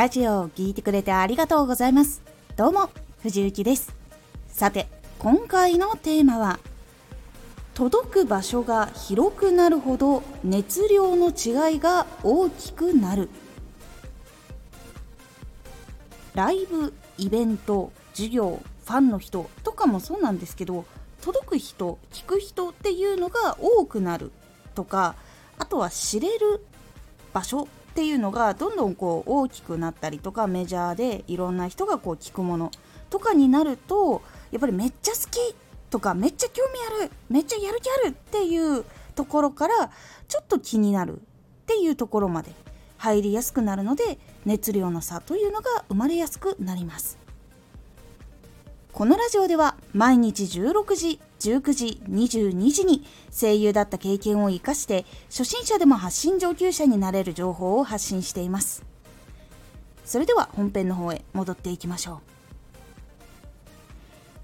ラジオを聴いてくれてありがとうございます。どうも、藤幸です。さて、今回のテーマは、届く場所が広くなるほど熱量の違いが大きくなる。ライブ、イベント、授業、ファンの人とかもそうなんですけど、届く人、聞く人っていうのが多くなるとか、あとは知れる場所っていうのがどんどんこう大きくなったりとかメジャーでいろんな人がこう聞くものとかになるとやっぱりめっちゃ好きとかめっちゃ興味あるめっちゃやる気あるっていうところからちょっと気になるっていうところまで入りやすくなるので熱量の差というのが生まれやすくなります。このラジオでは毎日16時19時22時に声優だった経験を生かして初心者でも発信上級者になれる情報を発信しています。それでは本編の方へ戻っていきましょう。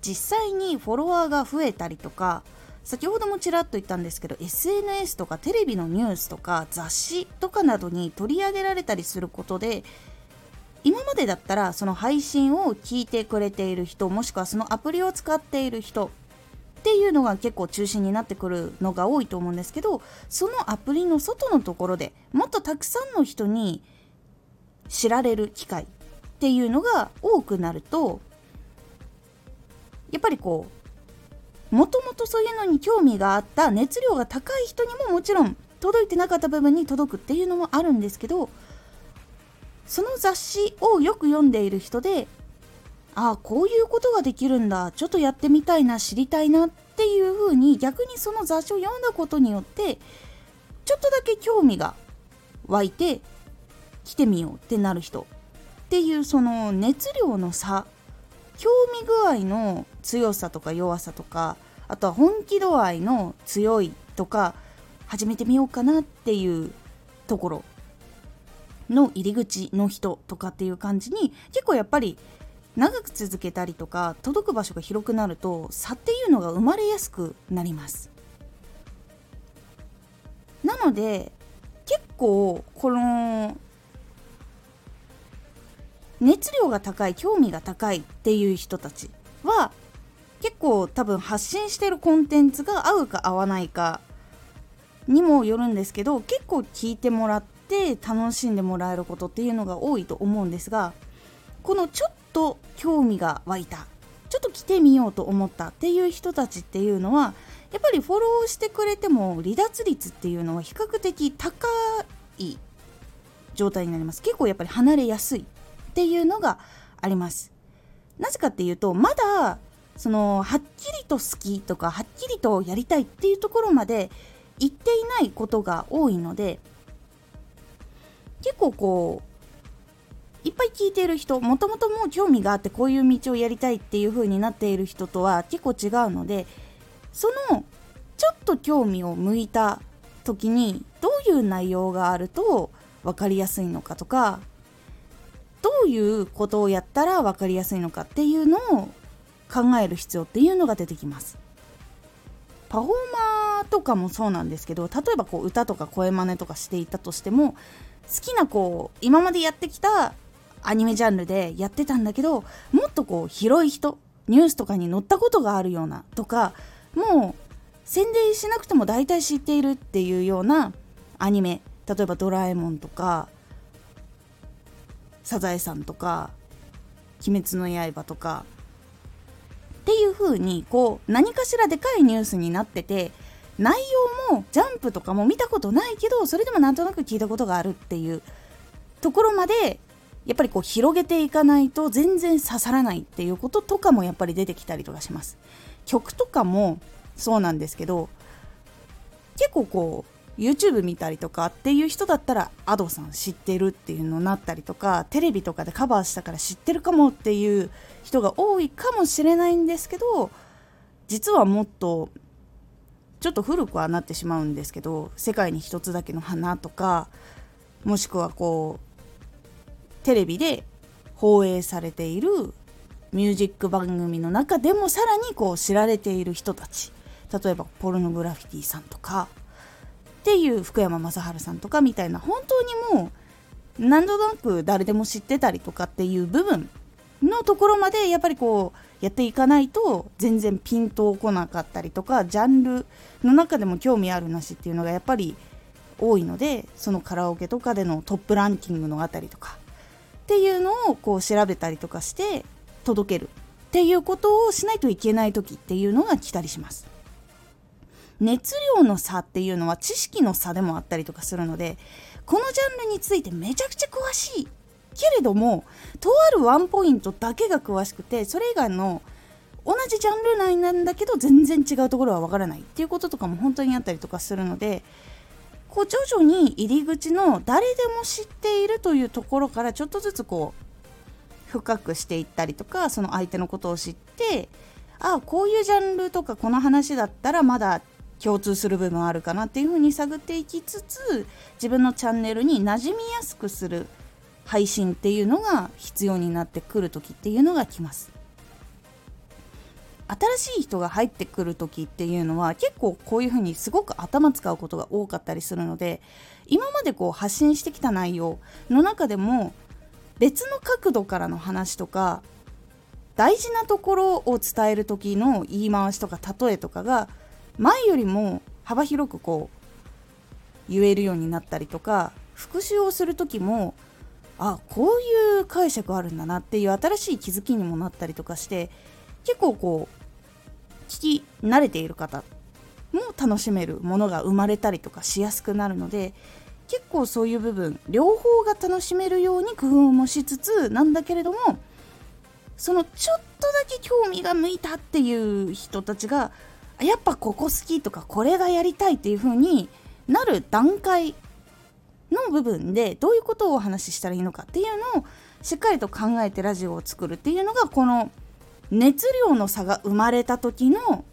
実際にフォロワーが増えたりとか先ほどもちらっと言ったんですけど SNS とかテレビのニュースとか雑誌とかなどに取り上げられたりすることで今までだったらその配信を聞いてくれている人もしくはそのアプリを使っている人っていうのが結構中心になってくるのが多いと思うんですけどそのアプリの外のところでもっとたくさんの人に知られる機会っていうのが多くなるとやっぱりこうもともとそういうのに興味があった熱量が高い人にももちろん届いてなかった部分に届くっていうのもあるんですけどその雑誌をよく読んでいる人でああこういうことができるんだ。ちょっとやってみたいな知りたいなっていうふうに逆にその雑誌を読んだことによってちょっとだけ興味が湧いて来てみようってなる人っていうその熱量の差興味具合の強さとか弱さとかあとは本気度合いの強いとか始めてみようかなっていうところ。の入り口の人とかっていう感じに結構やっぱり長く続けたりとか届く場所が広くなると差っていうのが生まれやすくなります。なので結構この熱量が高い興味が高いっていう人たちは結構多分発信してるコンテンツが合うか合わないかにもよるんですけど結構聞いてもらって楽しんでもらえることっていうのが多いと思うんですがこのちょっと興味が湧いたちょっと来てみようと思ったっていう人たちっていうのはやっぱりフォローしてくれても離脱率っていうのは比較的高い状態になります。結構やっぱり離れやすいっていうのがあります。なぜかっていうとまだそのはっきりと好きとかはっきりとやりたいっていうところまで言っていないことが多いので結構こういっぱい聞いている人もともともう興味があってこういう道をやりたいっていう風になっている人とは結構違うのでそのちょっと興味を向いた時にどういう内容があると分かりやすいのかとかどういうことをやったら分かりやすいのかっていうのを考える必要っていうのが出てきます。パフォーマーとかもそうなんですけど例えばこう歌とか声真似とかしていたとしてもきなこう今までやってきたアニメジャンルでやってたんだけどもっとこう広い人ニュースとかに載ったことがあるようなとかもう宣伝しなくても大体知っているっていうようなアニメ例えば「ドラえもん」とか「サザエさん」とか「鬼滅の刃」とかっていう風にこう何かしらでかいニュースになってて内容もジャンプとかも見たことないけどそれでもなんとなく聞いたことがあるっていうところまでやっぱりこう広げていかないと全然刺さらないっていうこととかもやっぱり出てきたりとかします。曲とかもそうなんですけど結構こう YouTube 見たりとかっていう人だったら Ado さん知ってるっていうのになったりとかテレビとかでカバーしたから知ってるかもっていう人が多いかもしれないんですけど実はもっとちょっと古くはなってしまうんですけど「世界に一つだけの花」とかもしくはこうテレビで放映されているミュージック番組の中でもさらにこう知られている人たち例えばポルノグラフィティさんとかっていう福山雅治さんとかみたいな本当にもう何となく誰でも知ってたりとかっていう部分のところまでやっぱりこうやっていかないと全然ピンとこなかったりとかジャンルの中でも興味あるなしっていうのがやっぱり多いのでそのカラオケとかでのトップランキングのあたりとかっていうのをこう調べたりとかして届けるっていうことをしないといけない時っていうのが来たりします。熱量の差っていうのは知識の差でもあったりとかするのでこのジャンルについてめちゃくちゃ詳しいけれどもとあるワンポイントだけが詳しくてそれ以外の同じジャンル内なんだけど全然違うところはわからない。っていうこととかも本当にあったりとかするのでこう徐々に入り口の誰でも知っているというところからちょっとずつこう深くしていったりとかその相手のことを知ってああこういうジャンルとかこの話だったらまだ共通する部分あるかなっていうふうに探っていきつつ自分のチャンネルに馴染みやすくする配信っていうのが必要になってくる時っていうのが来ます。新しい人が入ってくる時っていうのは結構こういうふうにすごく頭使うことが多かったりするので今までこう発信してきた内容の中でも別の角度からの話とか大事なところを伝える時の言い回しとか例えとかが前よりも幅広くこう言えるようになったりとか復習をする時もあこういう解釈あるんだなっていう新しい気づきにもなったりとかして結構こう聞き慣れている方も楽しめるものが生まれたりとかしやすくなるので結構そういう部分両方が楽しめるように工夫もしつつなんだけれどもそのちょっとだけ興味が向いたっていう人たちがやっぱここ好きとかこれがやりたいっていう風になる段階の部分でどういうことをお話ししたらいいのかっていうのをしっかりと考えてラジオを作るっていうのがこの熱量の差が生まれた時の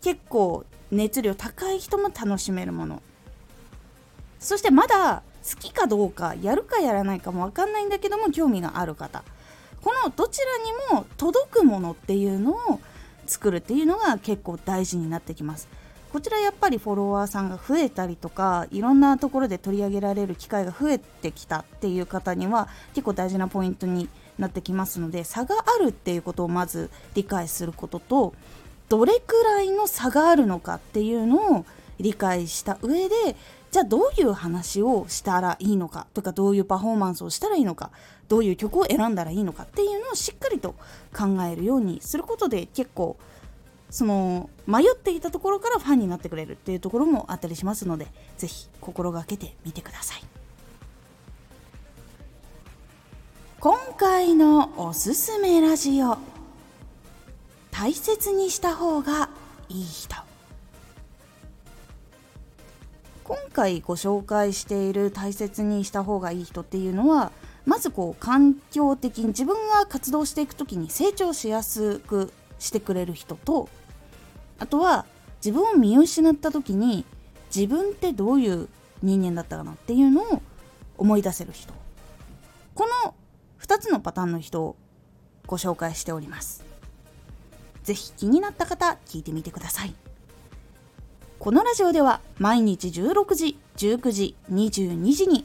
結構熱量高い人も楽しめるものそしてまだ好きかどうかやるかやらないかも分かんないんだけども興味がある方このどちらにも届くものっていうのを作るっていうのが結構大事になってきます。こちらやっぱりフォロワーさんが増えたりとかいろんなところで取り上げられる機会が増えてきたっていう方には結構大事なポイントになってきますので差があるっていうことをまず理解することとどれくらいの差があるのかっていうのを理解した上でじゃあどういう話をしたらいいのかとかどういうパフォーマンスをしたらいいのかどういう曲を選んだらいいのかっていうのをしっかりと考えるようにすることで結構その迷っていたところからファンになってくれるっていうところもあったりしますので是非心がけてみてください。今回のおすすめラジオ。大切にした方がいい人。今回ご紹介している大切にした方がいい人っていうのはまずこう環境的に自分が活動していく時に成長しやすくしてくれる人とあとは自分を見失った時に自分ってどういう人間だったかなっていうのを思い出せる人。この2つのパターンの人をご紹介しております。是非気になった方聞いてみてください。このラジオでは毎日16時19時22時に